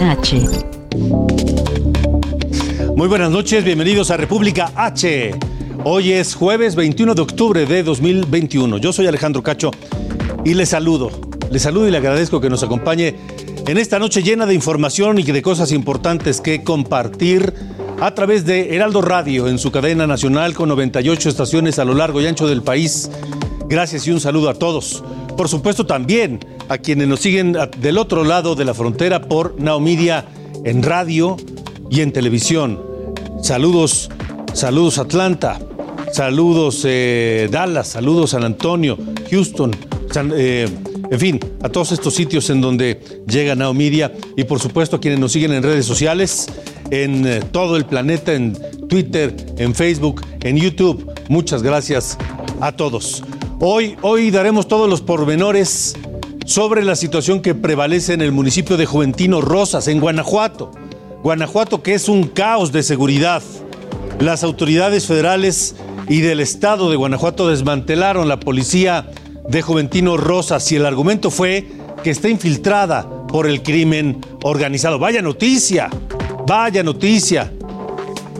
H. Muy buenas noches, bienvenidos a República H. Hoy es jueves 21 de octubre de 2021. Yo soy Alejandro Cacho y le saludo. Le saludo y le agradezco que nos acompañe en esta noche llena de información y de cosas importantes que compartir a través de Heraldo Radio en su cadena nacional con 98 estaciones a lo largo y ancho del país. Gracias y un saludo a todos. Por supuesto también a quienes nos siguen del otro lado de la frontera por Naomedia en radio y en televisión. Saludos, saludos Atlanta, saludos eh, Dallas, saludos San Antonio, Houston, eh, en fin, a todos estos sitios en donde llega Naomedia y por supuesto a quienes nos siguen en redes sociales, en eh, todo el planeta, en Twitter, en Facebook, en YouTube. Muchas gracias a todos. Hoy, hoy daremos todos los pormenores sobre la situación que prevalece en el municipio de Juventino Rosas, en Guanajuato. Guanajuato que es un caos de seguridad. Las autoridades federales y del estado de Guanajuato desmantelaron la policía de Juventino Rosas y el argumento fue que está infiltrada por el crimen organizado. Vaya noticia, vaya noticia.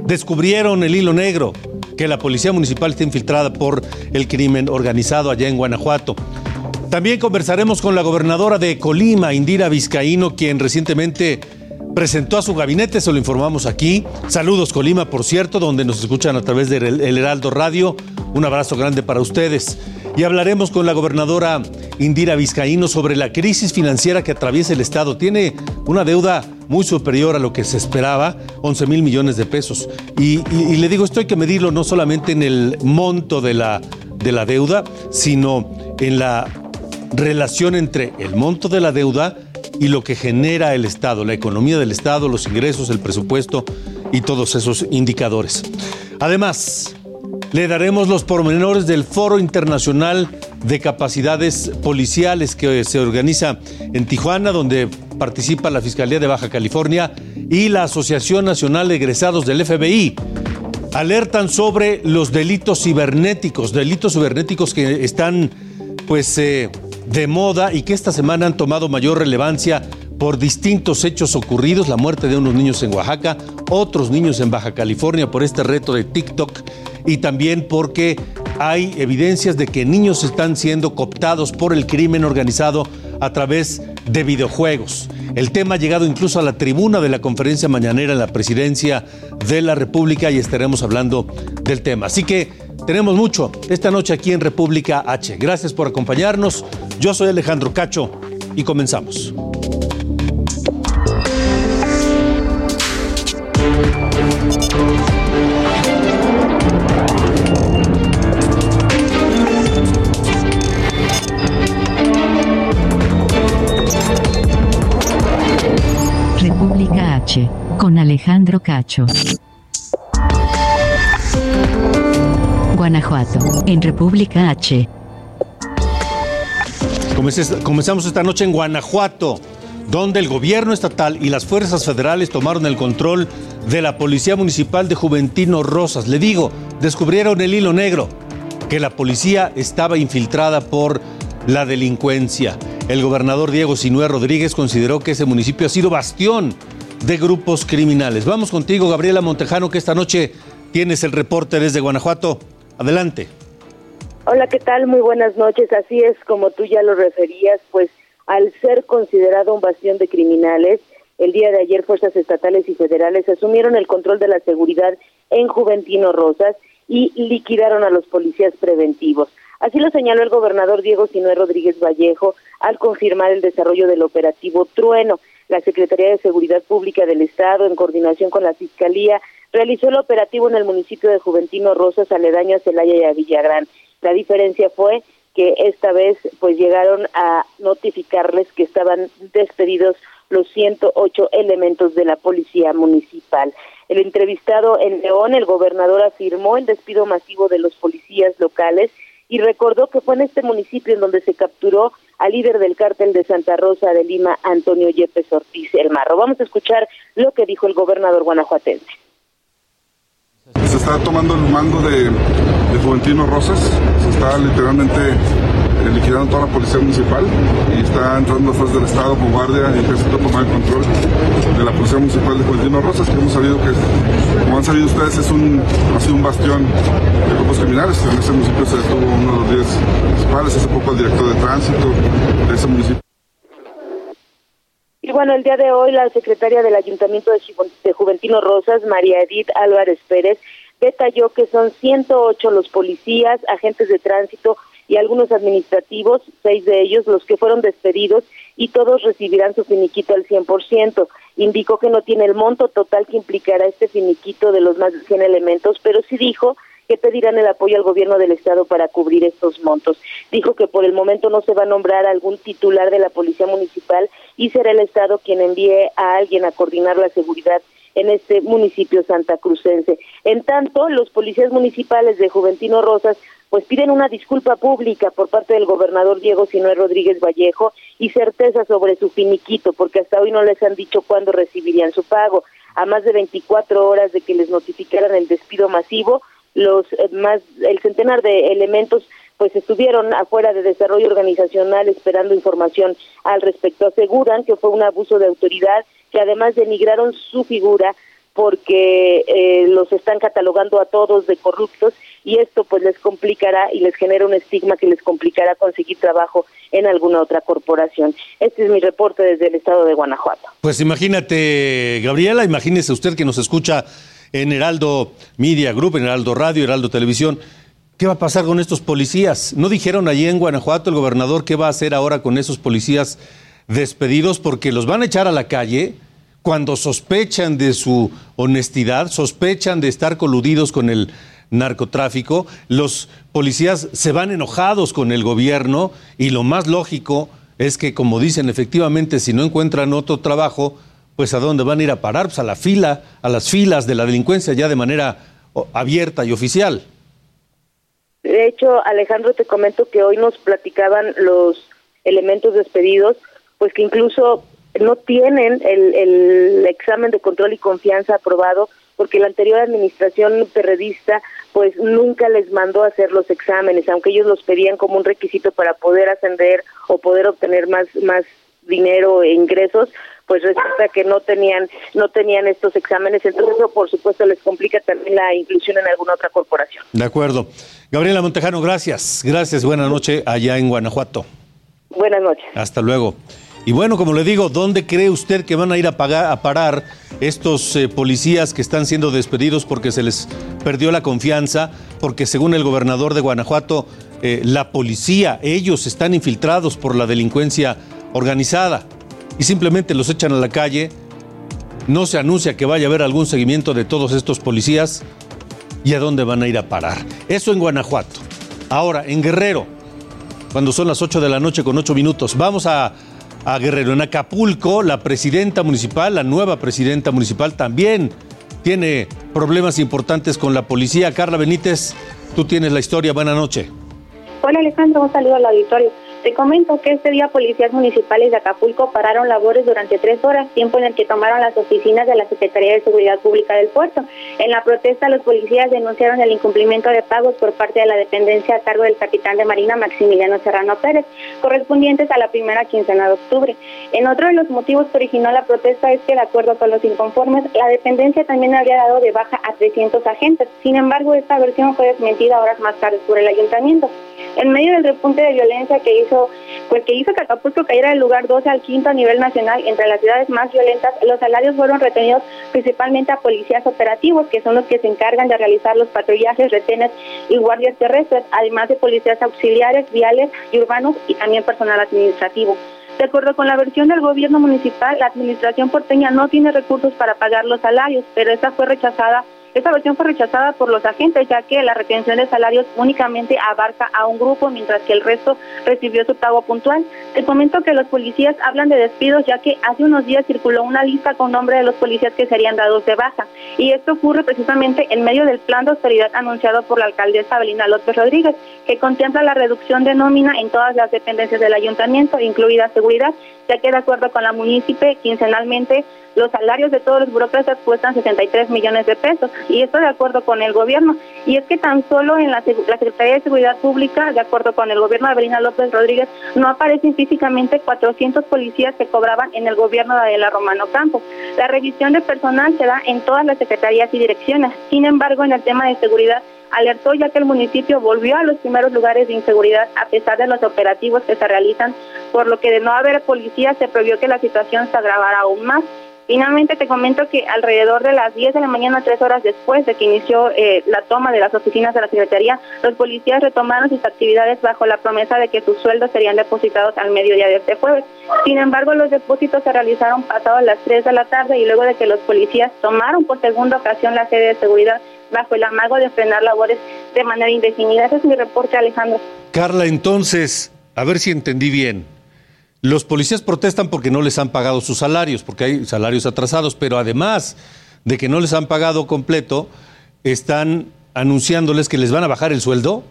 Descubrieron el hilo negro, que la policía municipal está infiltrada por el crimen organizado allá en Guanajuato. También conversaremos con la gobernadora de Colima, Indira Vizcaíno, quien recientemente presentó a su gabinete, se lo informamos aquí. Saludos Colima, por cierto, donde nos escuchan a través del Heraldo Radio. Un abrazo grande para ustedes. Y hablaremos con la gobernadora Indira Vizcaíno sobre la crisis financiera que atraviesa el Estado. Tiene una deuda muy superior a lo que se esperaba, 11 mil millones de pesos. Y, le digo, esto hay que medirlo no solamente en el monto de la, de la deuda, sino en la relación entre el monto de la deuda y lo que genera el Estado, la economía del Estado, los ingresos, el presupuesto y todos esos indicadores. Además, le daremos los pormenores del Foro Internacional de Capacidades Policiales que se organiza en Tijuana, donde participa la Fiscalía de Baja California y la Asociación Nacional de Egresados del FBI. Alertan sobre los delitos cibernéticos, delitos cibernéticos que están pues eh, de moda y que esta semana han tomado mayor relevancia por distintos hechos ocurridos, la muerte de unos niños en Oaxaca, otros niños en Baja California por este reto de TikTok y también porque hay evidencias de que niños están siendo cooptados por el crimen organizado a través de videojuegos. El tema ha llegado incluso a la tribuna de la conferencia mañanera en la presidencia de la República y estaremos hablando del tema. Así que tenemos mucho esta noche aquí en República H. Gracias por acompañarnos. Yo soy Alejandro Cacho y comenzamos. Con Alejandro Cacho. Guanajuato, en República H. Comenzamos esta noche en Guanajuato, donde el gobierno estatal y las fuerzas federales tomaron el control de la Policía Municipal de Juventino Rosas. Le digo, descubrieron el hilo negro, que la policía estaba infiltrada por la delincuencia. El gobernador Diego Sinué Rodríguez consideró que ese municipio ha sido bastión de grupos criminales. Vamos contigo, Gabriela Montejano, que esta noche tienes el reporte desde Guanajuato. Adelante. Hola, ¿qué tal? Muy buenas noches. Así es, como tú ya lo referías, pues al ser considerado un bastión de criminales, el día de ayer fuerzas estatales y federales asumieron el control de la seguridad en Juventino Rosas y liquidaron a los policías preventivos. Así lo señaló el gobernador Diego Sinué Rodríguez Vallejo al confirmar el desarrollo del operativo Trueno. La Secretaría de Seguridad Pública del Estado, en coordinación con la Fiscalía, realizó el operativo en el municipio de Juventino Rosas, aledaño a Celaya y a Villagrán. La diferencia fue que esta vez pues llegaron a notificarles que estaban despedidos los 108 elementos de la policía municipal. El entrevistado en León, el gobernador afirmó el despido masivo de los policías locales y recordó que fue en este municipio en donde se capturó al líder del cártel de Santa Rosa de Lima, Antonio Yepes Ortiz El Marro. Vamos a escuchar lo que dijo el gobernador guanajuatense. Se está tomando el mando de, de Juventino Rosas, se está literalmente eh, liquidando toda la policía municipal y está entrando las fuerzas del Estado con guardia y ejército tomar el control de la policía municipal de Juventino Rosas, que hemos sabido que, como han sabido ustedes, es un, ha sido un bastión de grupos criminales. En ese municipio se detuvo uno de los días principales, hace poco el director de tránsito de ese municipio. Y bueno, el día de hoy la secretaria del Ayuntamiento de Juventino Rosas, María Edith Álvarez Pérez, detalló que son 108 los policías, agentes de tránsito y algunos administrativos, seis de ellos los que fueron despedidos y todos recibirán su finiquito al 100%. Indicó que no tiene el monto total que implicará este finiquito de los más de 100 elementos, pero sí dijo que pedirán el apoyo al gobierno del estado para cubrir estos montos. Dijo que por el momento no se va a nombrar algún titular de la policía municipal y será el estado quien envíe a alguien a coordinar la seguridad en este municipio santacrucense. En tanto, los policías municipales de Juventino Rosas pues piden una disculpa pública por parte del gobernador Diego Sinué Rodríguez Vallejo y certeza sobre su finiquito, porque hasta hoy no les han dicho cuándo recibirían su pago. A más de 24 horas de que les notificaran el despido masivo, los eh, más el centenar de elementos pues estuvieron afuera de desarrollo organizacional esperando información al respecto. Aseguran que fue un abuso de autoridad, que además denigraron su figura porque eh, los están catalogando a todos de corruptos y esto pues les complicará y les genera un estigma que les complicará conseguir trabajo en alguna otra corporación. Este es mi reporte desde el estado de Guanajuato. Pues imagínate, Gabriela, imagínese usted que nos escucha en Heraldo Media Group, en Heraldo Radio, Heraldo Televisión. ¿Qué va a pasar con estos policías? ¿No dijeron allí en Guanajuato el gobernador qué va a hacer ahora con esos policías despedidos? Porque los van a echar a la calle cuando sospechan de su honestidad, sospechan de estar coludidos con el narcotráfico. Los policías se van enojados con el gobierno y lo más lógico es que, como dicen, efectivamente, si no encuentran otro trabajo, pues a dónde van a ir a parar, pues a la fila, a las filas de la delincuencia ya de manera abierta y oficial. De hecho, Alejandro, te comento que hoy nos platicaban los elementos despedidos, pues que incluso no tienen el, el examen de control y confianza aprobado porque la anterior administración perredista pues nunca les mandó a hacer los exámenes, aunque ellos los pedían como un requisito para poder ascender o poder obtener más más dinero e ingresos, pues resulta que no tenían no tenían estos exámenes, entonces eso por supuesto les complica también la inclusión en alguna otra corporación. De acuerdo. Gabriela Montejano, gracias. Gracias, buena noche allá en Guanajuato. Buenas noches. Hasta luego. Y bueno, como le digo, ¿dónde cree usted que van a ir a, pagar, a parar estos eh, policías que están siendo despedidos porque se les perdió la confianza? Porque según el gobernador de Guanajuato, eh, la policía, ellos están infiltrados por la delincuencia organizada y simplemente los echan a la calle. No se anuncia que vaya a haber algún seguimiento de todos estos policías y a dónde van a ir a parar. Eso en Guanajuato. Ahora, en Guerrero, cuando son las 8 de la noche con 8 minutos, vamos a a Guerrero. En Acapulco, la presidenta municipal, la nueva presidenta municipal, también tiene problemas importantes con la policía. Carla Benítez, tú tienes la historia. Buenas noches. Hola Alejandro, un saludo al auditorio. Te comento que este día policías municipales de Acapulco pararon labores durante tres horas, tiempo en el que tomaron las oficinas de la Secretaría de Seguridad Pública del puerto. En la protesta, los policías denunciaron el incumplimiento de pagos por parte de la dependencia a cargo del capitán de Marina Maximiliano Serrano Pérez, correspondientes a la primera quincena de octubre. En otro de los motivos que originó la protesta es que, de acuerdo con los inconformes, la dependencia también habría dado de baja a 300 agentes. Sin embargo, esta versión fue desmentida horas más tarde por el ayuntamiento. En medio del repunte de violencia que hizo, pues que hizo que Acapulco cayera del lugar 12 al quinto a nivel nacional entre las ciudades más violentas, los salarios fueron retenidos principalmente a policías operativos, que son los que se encargan de realizar los patrullajes, retenes y guardias terrestres, además de policías auxiliares, viales y urbanos y también personal administrativo. De acuerdo con la versión del gobierno municipal, la administración porteña no tiene recursos para pagar los salarios, pero esta fue rechazada Esta versión fue rechazada por los agentes, ya que la retención de salarios únicamente abarca a un grupo, mientras que el resto recibió su pago puntual. Te comento que los policías hablan de despidos, ya que hace unos días circuló una lista con nombre de los policías que serían dados de baja. Y esto ocurre precisamente en medio del plan de austeridad anunciado por la alcaldesa Belina López Rodríguez, que contempla la reducción de nómina en todas las dependencias del ayuntamiento, incluida seguridad, ya que de acuerdo con la municipio, quincenalmente los salarios de todos los burócratas cuestan 63 millones de pesos y esto de acuerdo con el gobierno. Y es que tan solo en la, Secretaría de Seguridad Pública, de acuerdo con el gobierno de Avelina López Rodríguez, no aparecen físicamente 400 policías que cobraban en el gobierno de Adela Romano Campo. La revisión de personal se da en todas las secretarías y direcciones. Sin embargo, en el tema de seguridad, alertó ya que el municipio volvió a los primeros lugares de inseguridad a pesar de los operativos que se realizan, por lo que de no haber policía se previó que la situación se agravara aún más. Finalmente te comento que alrededor de las 10 de la mañana, tres horas después de que inició eh, la toma de las oficinas de la Secretaría, los policías retomaron sus actividades bajo la promesa de que sus sueldos serían depositados al mediodía de este jueves. Sin embargo, los depósitos se realizaron pasados las 3 de la tarde y luego de que los policías tomaron por segunda ocasión la sede de seguridad bajo el amago de frenar labores de manera indefinida. Ese es mi reporte, Alejandro. Carla, entonces, a ver si entendí bien. Los policías protestan porque no les han pagado sus salarios, porque hay salarios atrasados, pero además de que no les han pagado completo, están anunciándoles que les van a bajar el sueldo.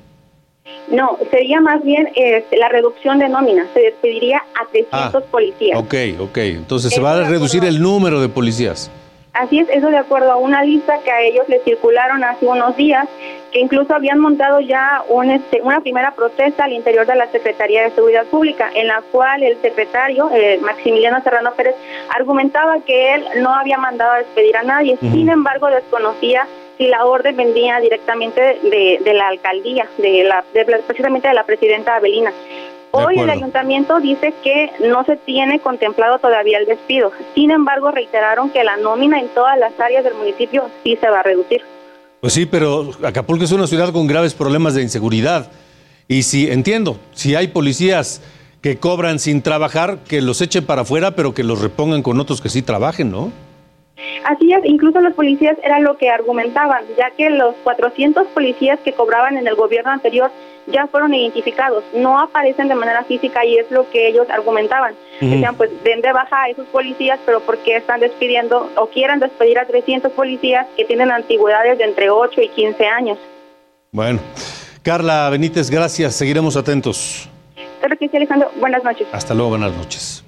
No, sería más bien este, la reducción de nómina. Se despediría a 300 ah, policías. Ok, ok. Entonces se va a reducir el número de policías. Así es, eso de acuerdo a una lista que a ellos les circularon hace unos días, que incluso habían montado ya un, este, una primera protesta al interior de la Secretaría de Seguridad Pública, en la cual el secretario, eh, Maximiliano Serrano Pérez, argumentaba que él no había mandado a despedir a nadie, sin embargo desconocía si la orden venía directamente de, la alcaldía, de la, precisamente de la presidenta Abelina. Hoy el ayuntamiento dice que no se tiene contemplado todavía el despido. Sin embargo, reiteraron que la nómina en todas las áreas del municipio sí se va a reducir. Pues sí, pero Acapulco es una ciudad con graves problemas de inseguridad. Y si, entiendo, si hay policías que cobran sin trabajar, que los echen para afuera, pero que los repongan con otros que sí trabajen, ¿no? Así es, incluso los policías era lo que argumentaban, ya que los 400 policías que cobraban en el gobierno anterior ya fueron identificados, no aparecen de manera física y es lo que ellos argumentaban. Decían, pues den de baja a esos policías, pero ¿por qué están despidiendo o quieren despedir a 300 policías que tienen antigüedades de entre 8 y 15 años? Bueno, Carla Benítez, gracias, seguiremos atentos. Claro que sí, Alejandro. Buenas noches. Hasta luego, buenas noches.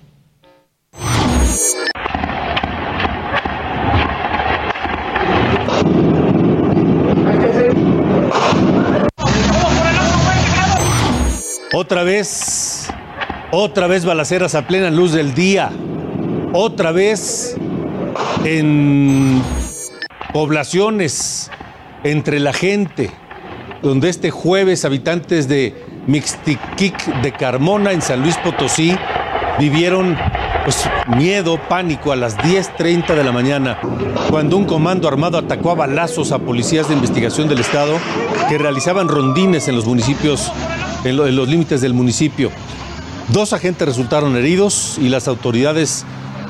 Otra vez, otra vez balaceras a plena luz del día. Otra vez en poblaciones entre la gente, donde este jueves habitantes de Mixtiquic de Carmona en San Luis Potosí vivieron pues, miedo, pánico a las 10.30 de la mañana, cuando un comando armado atacó a balazos a policías de investigación del Estado que realizaban rondines en los municipios en, los límites del municipio. Dos agentes resultaron heridos y las autoridades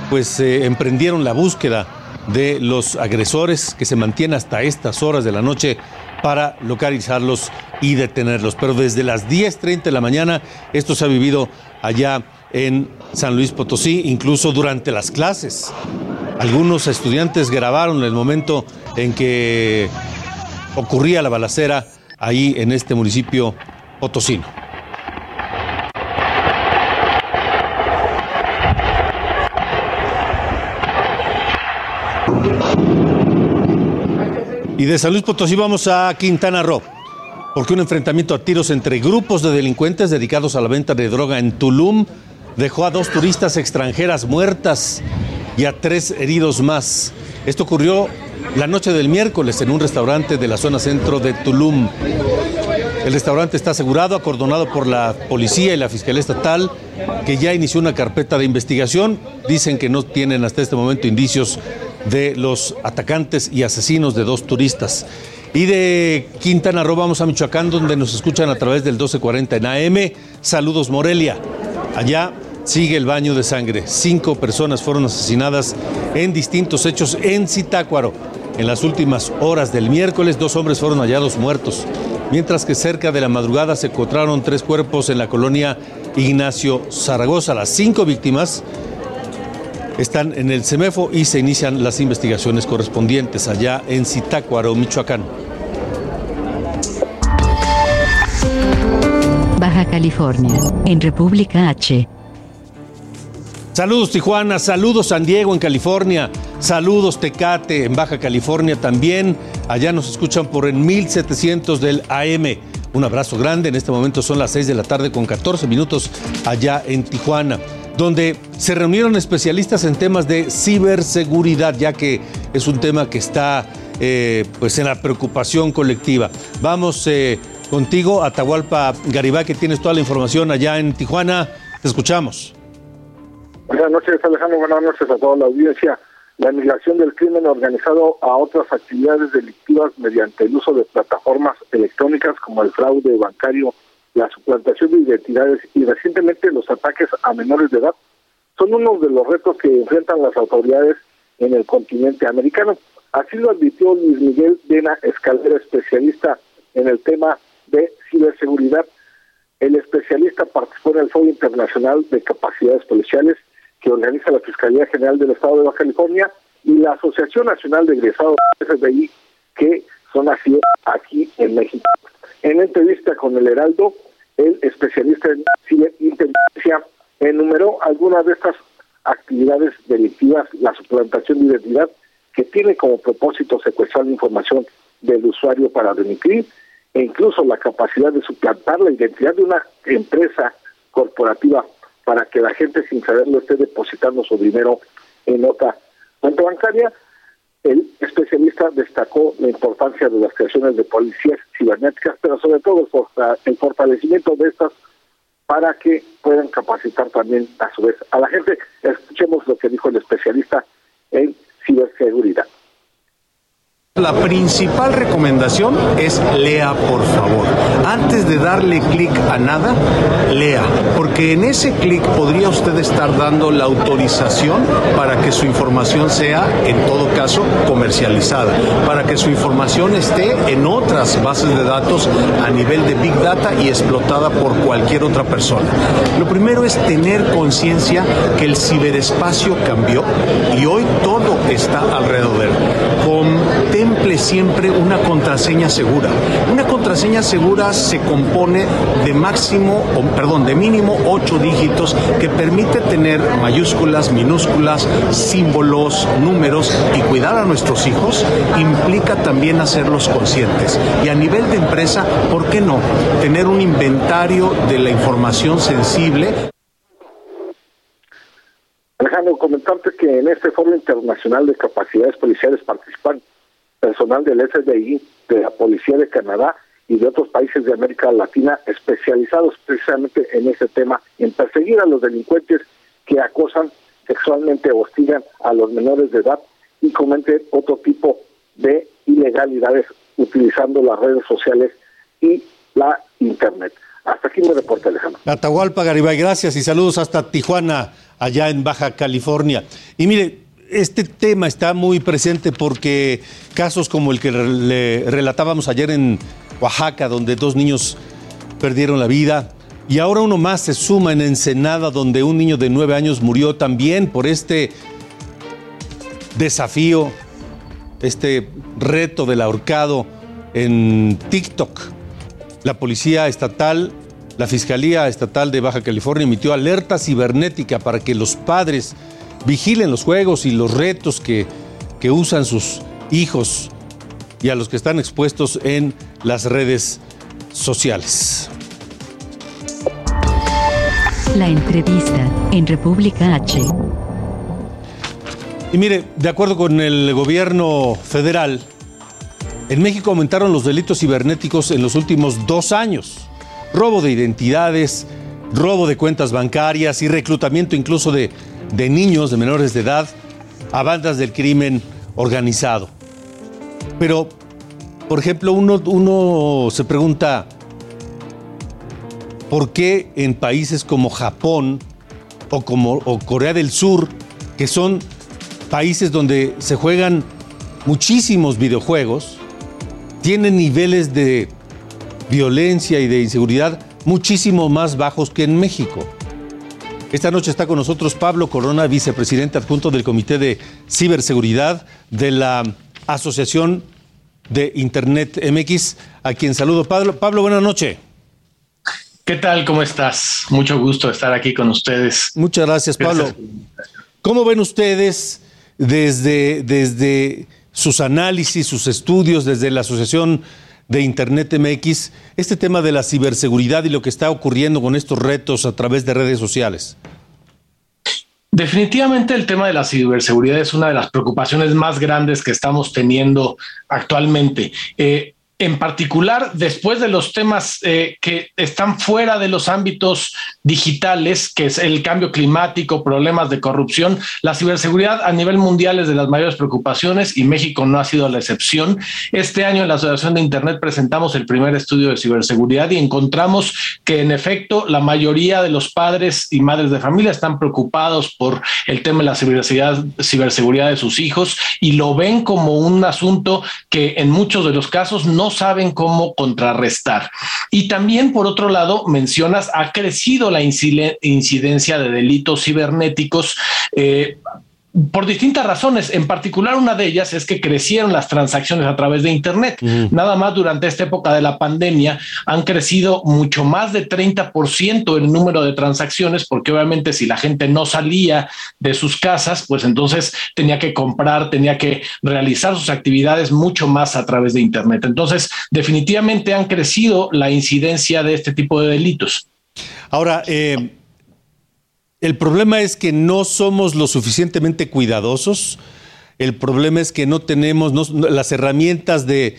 pues eh, emprendieron la búsqueda de los agresores que se mantienen hasta estas horas de la noche para localizarlos y detenerlos. Pero desde las 10.30 de la mañana esto se ha vivido allá en San Luis Potosí, incluso durante las clases. Algunos estudiantes grabaron el momento en que ocurría la balacera ahí en este municipio potosino. Y de San Luis Potosí vamos a Quintana Roo, porque un enfrentamiento a tiros entre grupos de delincuentes dedicados a la venta de droga en Tulum dejó a dos turistas extranjeras muertas y a tres heridos más. Esto ocurrió la noche del miércoles en un restaurante de la zona centro de Tulum. El restaurante está asegurado, acordonado por la policía y la Fiscalía Estatal, que ya inició una carpeta de investigación. Dicen que no tienen hasta este momento indicios de los atacantes y asesinos de dos turistas. Y de Quintana Roo vamos a Michoacán, donde nos escuchan a través del 1240 en AM. Saludos Morelia. Allá sigue el baño de sangre. Cinco personas fueron asesinadas en distintos hechos en Zitácuaro. En las últimas horas del miércoles, dos hombres fueron hallados muertos, mientras que cerca de la madrugada se encontraron tres cuerpos en la colonia Ignacio Zaragoza. Las cinco víctimas están en el CEMEFO y se inician las investigaciones correspondientes allá en Zitácuaro, Michoacán. Baja California, en República H. Saludos Tijuana, saludos San Diego en California, saludos Tecate en Baja California también. Allá nos escuchan por el 1700 del AM. Un abrazo grande, en este momento son las 6 de la tarde con 14 minutos allá en Tijuana, donde se reunieron especialistas en temas de ciberseguridad, ya que es un tema que está eh, pues en la preocupación colectiva. Vamos eh, contigo, Atahualpa Garibay, que tienes toda la información allá en Tijuana. Te escuchamos. Buenas noches, Alejandro. Buenas noches a toda la audiencia. La migración del crimen organizado a otras actividades delictivas mediante el uso de plataformas electrónicas como el fraude bancario, la suplantación de identidades y recientemente los ataques a menores de edad son uno de los retos que enfrentan las autoridades en el continente americano. Así lo advirtió Luis Miguel Dena Escalera, especialista en el tema de ciberseguridad. El especialista participó en el Foro Internacional de Capacidades Policiales que organiza la Fiscalía General del Estado de Baja California y la Asociación Nacional de Egresados FBI, que son así aquí en México. En entrevista con el Heraldo, el especialista en ciberinteligencia enumeró algunas de estas actividades delictivas, la suplantación de identidad, que tiene como propósito secuestrar la información del usuario para delinquir, e incluso la capacidad de suplantar la identidad de una empresa corporativa para que la gente sin saberlo esté depositando su dinero en otra cuenta bancaria. El especialista destacó la importancia de las creaciones de policías cibernéticas, pero sobre todo el fortalecimiento de estas para que puedan capacitar también a su vez a la gente. Escuchemos lo que dijo el especialista en ciberseguridad. La principal recomendación es lea por favor. Antes de darle clic a nada, lea, porque en ese clic podría usted estar dando la autorización para que su información sea, en todo caso, comercializada, para que su información esté en otras bases de datos a nivel de Big Data y explotada por cualquier otra persona. Lo primero es tener conciencia que el ciberespacio cambió y hoy todo está alrededor. Siempre una contraseña segura. Una contraseña segura se compone de máximo, perdón, de mínimo ocho dígitos que permite tener mayúsculas, minúsculas, símbolos, números y cuidar a nuestros hijos implica también hacerlos conscientes. Y a nivel de empresa, ¿por qué no? Tener un inventario de la información sensible Alejandro, comentarte que en este Foro Internacional de Capacidades Policiales participan personal del FBI, de la Policía de Canadá y de otros países de América Latina especializados precisamente en ese tema, en perseguir a los delincuentes que acosan sexualmente hostigan a los menores de edad y cometen otro tipo de ilegalidades utilizando las redes sociales y la Internet. Hasta aquí mi reporte, Alejandro. Atahualpa Garibay, gracias y saludos hasta Tijuana, allá en Baja California. Y mire, este tema está muy presente porque casos como el que le relatábamos ayer en Oaxaca, donde dos niños perdieron la vida, y ahora uno más se suma en Ensenada, donde un niño de nueve años murió también por este desafío, este reto del ahorcado en TikTok. La policía estatal, la Fiscalía Estatal de Baja California emitió alerta cibernética para que los padres vigilen los juegos y los retos que, que usan sus hijos y a los que están expuestos en las redes sociales. La entrevista en República H. Y mire, de acuerdo con el gobierno federal, en México aumentaron los delitos cibernéticos en los últimos dos años. Robo de identidades, robo de cuentas bancarias y reclutamiento incluso de, de niños, de menores de edad, a bandas del crimen organizado. Pero, por ejemplo, uno, se pregunta, ¿por qué en países como Japón o, como, o Corea del Sur, que son países donde se juegan muchísimos videojuegos tienen niveles de violencia y de inseguridad muchísimo más bajos que en México. Esta noche está con nosotros Pablo Corona, vicepresidente adjunto del Comité de Ciberseguridad de la Asociación de Internet MX, a quien saludo. Pablo, Pablo buenas noches. ¿Qué tal? ¿Cómo estás? Mucho gusto estar aquí con ustedes. Muchas gracias, Pablo. ¿Cómo ven ustedes desde, desde sus análisis, sus estudios, desde la Asociación de Internet MX, este tema de la ciberseguridad y lo que está ocurriendo con estos retos a través de redes sociales? Definitivamente el tema de la ciberseguridad es una de las preocupaciones más grandes que estamos teniendo actualmente. Eh, en particular después de los temas eh, que están fuera de los ámbitos digitales, que es el cambio climático, problemas de corrupción, la ciberseguridad a nivel mundial es de las mayores preocupaciones y México no ha sido la excepción. Este año en la Asociación de Internet presentamos el primer estudio de ciberseguridad y encontramos que en efecto la mayoría de los padres y madres de familia están preocupados por el tema de la ciberseguridad, ciberseguridad de sus hijos y lo ven como un asunto que en muchos de los casos no saben cómo contrarrestar. Y también, por otro lado, mencionas, ha crecido la incidencia de delitos cibernéticos. Eh, por distintas razones. En particular, una de ellas es que crecieron las transacciones a través de Internet. Nada más durante esta época de la pandemia han crecido mucho más de 30% el número de transacciones, porque obviamente si la gente no salía de sus casas, pues entonces tenía que comprar, tenía que realizar sus actividades mucho más a través de Internet. Entonces, definitivamente han crecido la incidencia de este tipo de delitos. Ahora, eh, el problema es que no somos lo suficientemente cuidadosos. El problema es que no tenemos las herramientas de,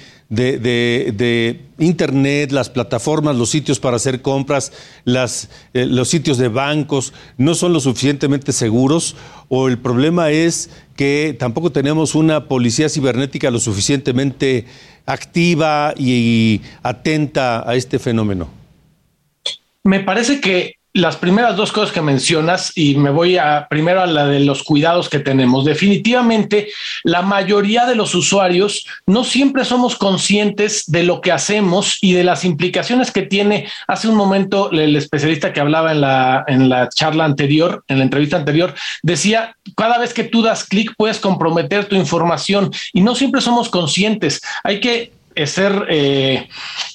Internet, las plataformas, los sitios para hacer compras, eh, los sitios de bancos, no son lo suficientemente seguros. O el problema es que tampoco tenemos una policía cibernética lo suficientemente activa y atenta a este fenómeno. Me parece que las primeras dos cosas que mencionas y me voy a primero a la de los cuidados que tenemos. Definitivamente, la mayoría de los usuarios no siempre somos conscientes de lo que hacemos y de las implicaciones que tiene. Hace un momento el especialista que hablaba en la, en la charla anterior, en la entrevista anterior, decía, cada vez que tú das clic puedes comprometer tu información y no siempre somos conscientes. Hay que ser eh,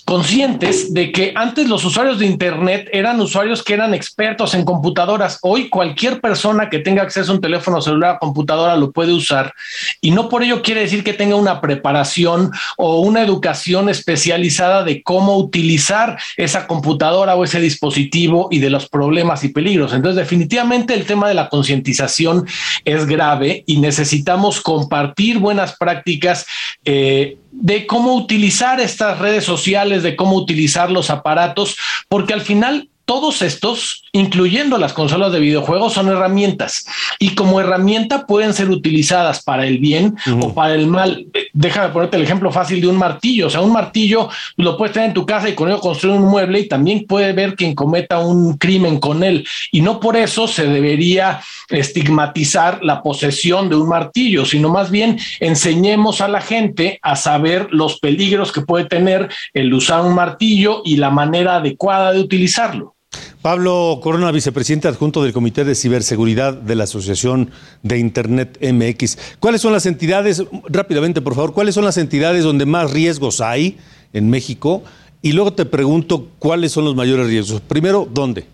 conscientes de que antes los usuarios de Internet eran usuarios que eran expertos en computadoras. Hoy cualquier persona que tenga acceso a un teléfono celular, computadora, lo puede usar. Y no por ello quiere decir que tenga una preparación o una educación especializada de cómo utilizar esa computadora o ese dispositivo y de los problemas y peligros. Entonces, definitivamente el tema de la concientización es grave y necesitamos compartir buenas prácticas. Eh, de cómo utilizar estas redes sociales, de cómo utilizar los aparatos, porque al final todos estos, incluyendo las consolas de videojuegos, son herramientas y como herramienta pueden ser utilizadas para el bien o para el mal. Déjame ponerte el ejemplo fácil de un martillo. O sea, un martillo lo puedes tener en tu casa y con ello construir un mueble y también puede ver quien cometa un crimen con él. Y no por eso se debería estigmatizar la posesión de un martillo, sino más bien enseñemos a la gente a saber los peligros que puede tener el usar un martillo y la manera adecuada de utilizarlo. Pablo Corona, vicepresidente adjunto del Comité de Ciberseguridad de la Asociación de Internet MX. ¿Cuáles son las entidades, rápidamente por favor, cuáles son las entidades donde más riesgos hay en México? Y luego te pregunto cuáles son los mayores riesgos. Primero, ¿dónde?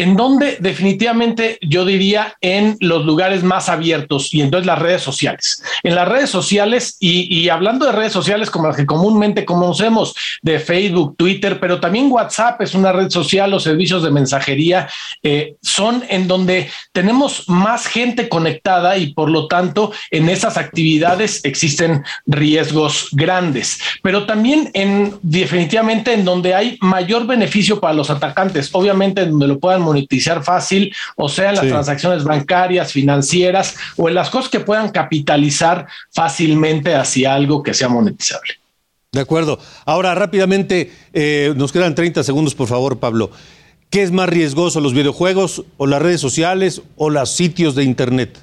En donde definitivamente yo diría en los lugares más abiertos y entonces las redes sociales. En las redes sociales y, hablando de redes sociales como las que comúnmente conocemos de Facebook, Twitter, pero también WhatsApp es una red social, los servicios de mensajería eh, son en donde tenemos más gente conectada y por lo tanto en esas actividades existen riesgos grandes, pero también en definitivamente en donde hay mayor beneficio para los atacantes, obviamente en donde lo puedan monetizar fácil, o sea, en las transacciones bancarias, financieras o en las cosas que puedan capitalizar fácilmente hacia algo que sea monetizable. De acuerdo. Ahora, rápidamente, eh, nos quedan 30 segundos, por favor, Pablo. ¿Qué es más riesgoso, los videojuegos o las redes sociales o los sitios de Internet?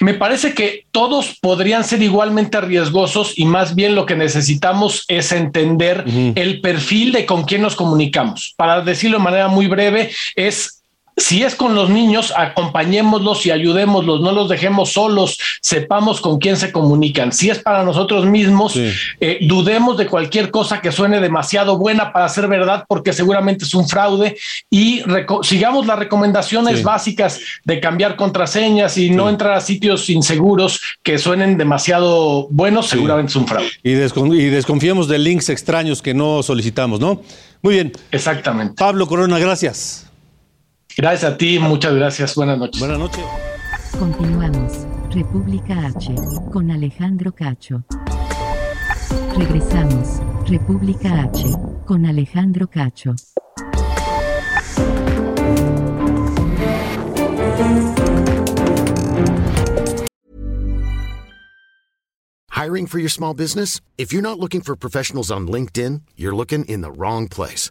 Me parece que todos podrían ser igualmente riesgosos y más bien lo que necesitamos es entender el perfil de con quién nos comunicamos. Para decirlo de manera muy breve, es si es con los niños, acompañémoslos y ayudémoslos, no los dejemos solos, sepamos con quién se comunican. Si es para nosotros mismos, eh, dudemos de cualquier cosa que suene demasiado buena para ser verdad, porque seguramente es un fraude y sigamos las recomendaciones básicas de cambiar contraseñas y no entrar a sitios inseguros que suenen demasiado buenos, seguramente es un fraude. Y, y desconfiemos de links extraños que no solicitamos, ¿no? Muy bien. Exactamente. Pablo Corona, gracias. Gracias a ti, muchas gracias. Buenas noches. Buenas noches. Continuamos. República H con Alejandro Cacho. Regresamos. República H con Alejandro Cacho. Hiring for your small business? If you're not looking for professionals on LinkedIn, you're looking in the wrong place.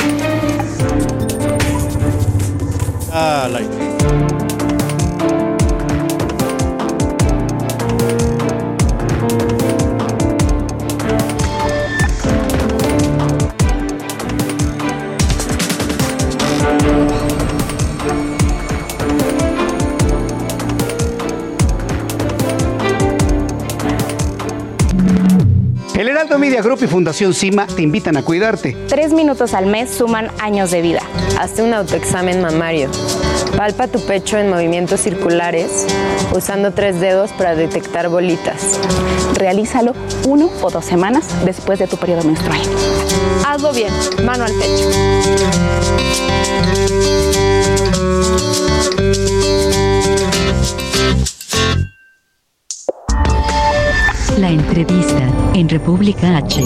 Ah, like... Heraldo Media Group y Fundación CIMA te invitan a cuidarte. Tres minutos al mes suman años de vida. Hazte un autoexamen mamario. Palpa tu pecho en movimientos circulares usando tres dedos para detectar bolitas. Realízalo uno o dos semanas después de tu periodo menstrual. Hazlo bien, mano al pecho. Entrevista en República H.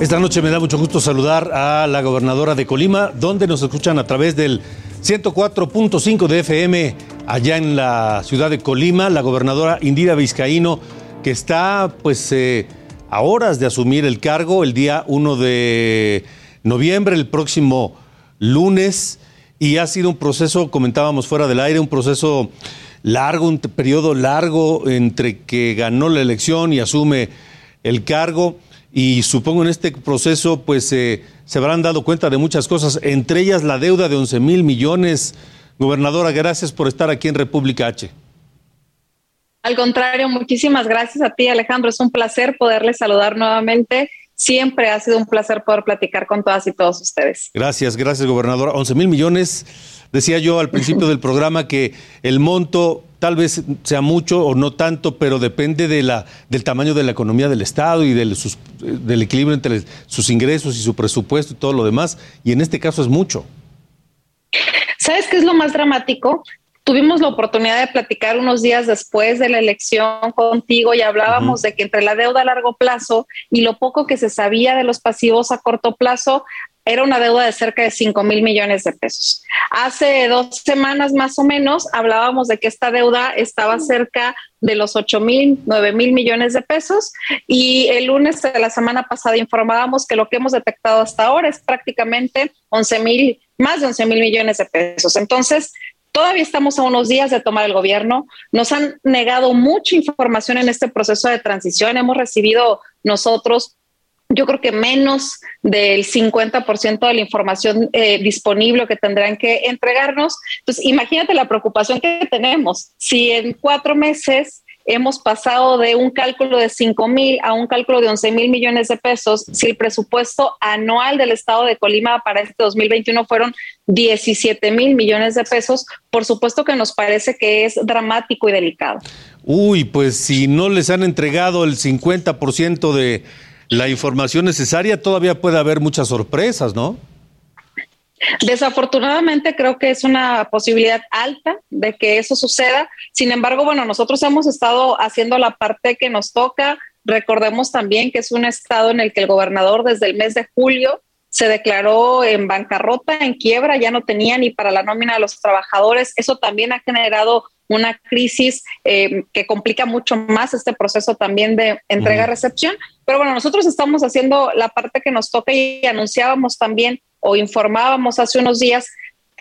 Esta noche me da mucho gusto saludar a la gobernadora de Colima, donde nos escuchan a través del 104.5 de FM allá en la ciudad de Colima, la gobernadora Indira Vizcaíno, que está pues eh, a horas de asumir el cargo el día 1 de noviembre, el próximo lunes, y ha sido un proceso, comentábamos fuera del aire, un proceso largo, un periodo largo entre que ganó la elección y asume el cargo. Y supongo en este proceso, pues eh, se habrán dado cuenta de muchas cosas, entre ellas la deuda de 11 mil millones. Gobernadora, gracias por estar aquí en República H. Al contrario, muchísimas gracias a ti, Alejandro. Es un placer poderles saludar nuevamente. Siempre ha sido un placer poder platicar con todas y todos ustedes. Gracias, gracias, gobernadora. 11 mil millones Decía yo al principio del programa que el monto tal vez sea mucho o no tanto, pero depende de la, del tamaño de la economía del Estado y del, del equilibrio entre sus ingresos y su presupuesto y todo lo demás. Y en este caso es mucho. ¿Sabes qué es lo más dramático? Tuvimos la oportunidad de platicar unos días después de la elección contigo y hablábamos de que entre la deuda a largo plazo y lo poco que se sabía de los pasivos a corto plazo, era una deuda de cerca de 5 mil millones de pesos. Hace dos semanas más o menos hablábamos de que esta deuda estaba cerca de los 8 mil, 9 mil millones de pesos y el lunes de la semana pasada informábamos que lo que hemos detectado hasta ahora es prácticamente 11 mil, más de 11 mil millones de pesos. Entonces, Todavía estamos a unos días de tomar el gobierno. Nos han negado mucha información en este proceso de transición. Hemos recibido nosotros yo creo que menos del 50% de la información eh, disponible que tendrán que entregarnos. Entonces, imagínate la preocupación que tenemos. Si en cuatro meses hemos pasado de un cálculo de 5 mil a un cálculo de 11 mil millones de pesos, si el presupuesto anual del Estado de Colima para este 2021 fueron 17 mil millones de pesos, por supuesto que nos parece que es dramático y delicado. Uy, pues si no les han entregado el 50% de la información necesaria, todavía puede haber muchas sorpresas, ¿no? Desafortunadamente creo que es una posibilidad alta de que eso suceda. Sin embargo, bueno, nosotros hemos estado haciendo la parte que nos toca. Recordemos también que es un estado en el que el gobernador desde el mes de julio se declaró en bancarrota, en quiebra, ya no tenía ni para la nómina de los trabajadores. Eso también ha generado una crisis eh, que complica mucho más este proceso también de entrega-recepción. Pero bueno, nosotros estamos haciendo la parte que nos toca y anunciábamos también o informábamos hace unos días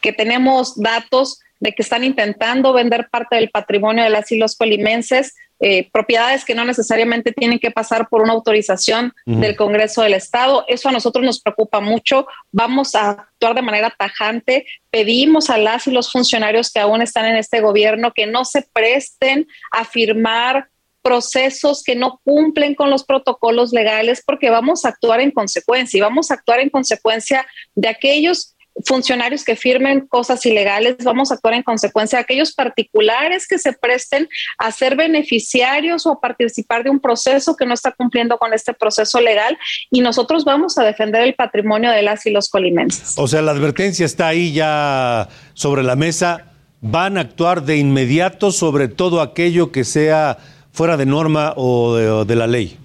que tenemos datos de que están intentando vender parte del patrimonio de las islas colimenses, eh, propiedades que no necesariamente tienen que pasar por una autorización del Congreso del Estado. Eso a nosotros nos preocupa mucho. Vamos a actuar de manera tajante. Pedimos a las y los funcionarios que aún están en este gobierno que no se presten a firmar procesos que no cumplen con los protocolos legales porque vamos a actuar en consecuencia y vamos a actuar en consecuencia de aquellos funcionarios que firmen cosas ilegales, vamos a actuar en consecuencia de aquellos particulares que se presten a ser beneficiarios o a participar de un proceso que no está cumpliendo con este proceso legal y nosotros vamos a defender el patrimonio de las y los colimenses. O sea, la advertencia está ahí ya sobre la mesa. Van a actuar de inmediato sobre todo aquello que sea fuera de norma o de, la ley?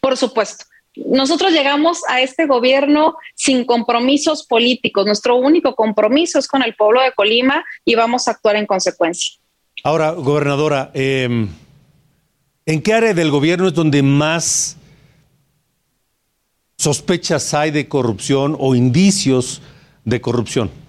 Por supuesto. Nosotros llegamos a este gobierno sin compromisos políticos. Nuestro único compromiso es con el pueblo de Colima y vamos a actuar en consecuencia. Ahora, gobernadora, em, ¿en qué área del gobierno es donde más sospechas hay de corrupción o indicios de corrupción?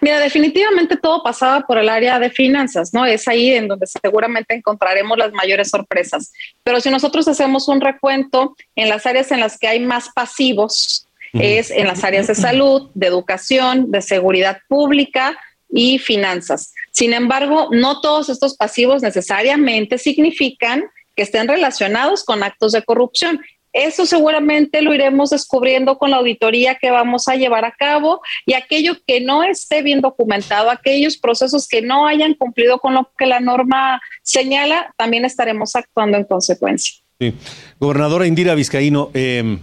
Mira, definitivamente todo pasaba por el área de finanzas, ¿no? Es ahí en donde seguramente encontraremos las mayores sorpresas. Pero si nosotros hacemos un recuento en las áreas en las que hay más pasivos, es en las áreas de salud, de educación, de seguridad pública y finanzas. Sin embargo, no todos estos pasivos necesariamente significan que estén relacionados con actos de corrupción. Eso seguramente lo iremos descubriendo con la auditoría que vamos a llevar a cabo y aquello que no esté bien documentado, aquellos procesos que no hayan cumplido con lo que la norma señala, también estaremos actuando en consecuencia. Sí. Gobernadora Indira Vizcaíno, em,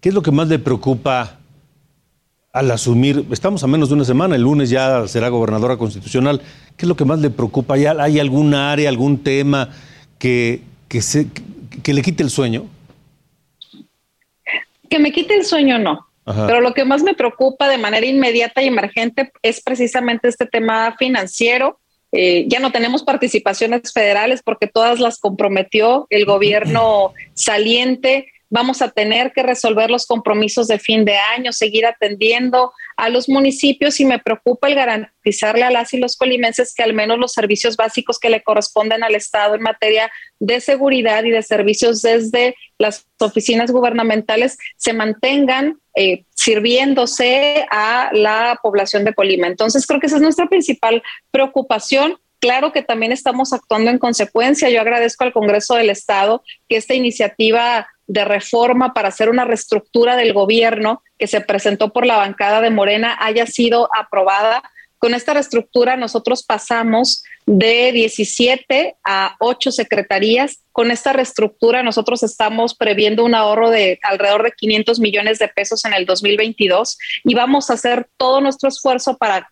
¿qué es lo que más le preocupa al asumir, estamos a menos de una semana, el lunes ya será gobernadora constitucional, ¿qué es lo que más le preocupa? ¿Hay algún área, algún tema que, que le quite el sueño? Que me quite el sueño, no. Pero lo que más me preocupa de manera inmediata y emergente es precisamente este tema financiero. Eh, ya no tenemos participaciones federales porque todas las comprometió el gobierno saliente vamos a tener que resolver los compromisos de fin de año, seguir atendiendo a los municipios y me preocupa el garantizarle a las y los colimenses que al menos los servicios básicos que le corresponden al Estado en materia de seguridad y de servicios desde las oficinas gubernamentales se mantengan eh, sirviéndose a la población de Colima. Entonces creo que esa es nuestra principal preocupación. Claro que también estamos actuando en consecuencia. Yo agradezco al Congreso del Estado que esta iniciativa de reforma para hacer una reestructura del gobierno que se presentó por la bancada de Morena haya sido aprobada. Con esta reestructura nosotros pasamos de 17 a 8 secretarías. Con esta reestructura nosotros estamos previendo un ahorro de alrededor de 500 millones de pesos en el 2022 y vamos a hacer todo nuestro esfuerzo para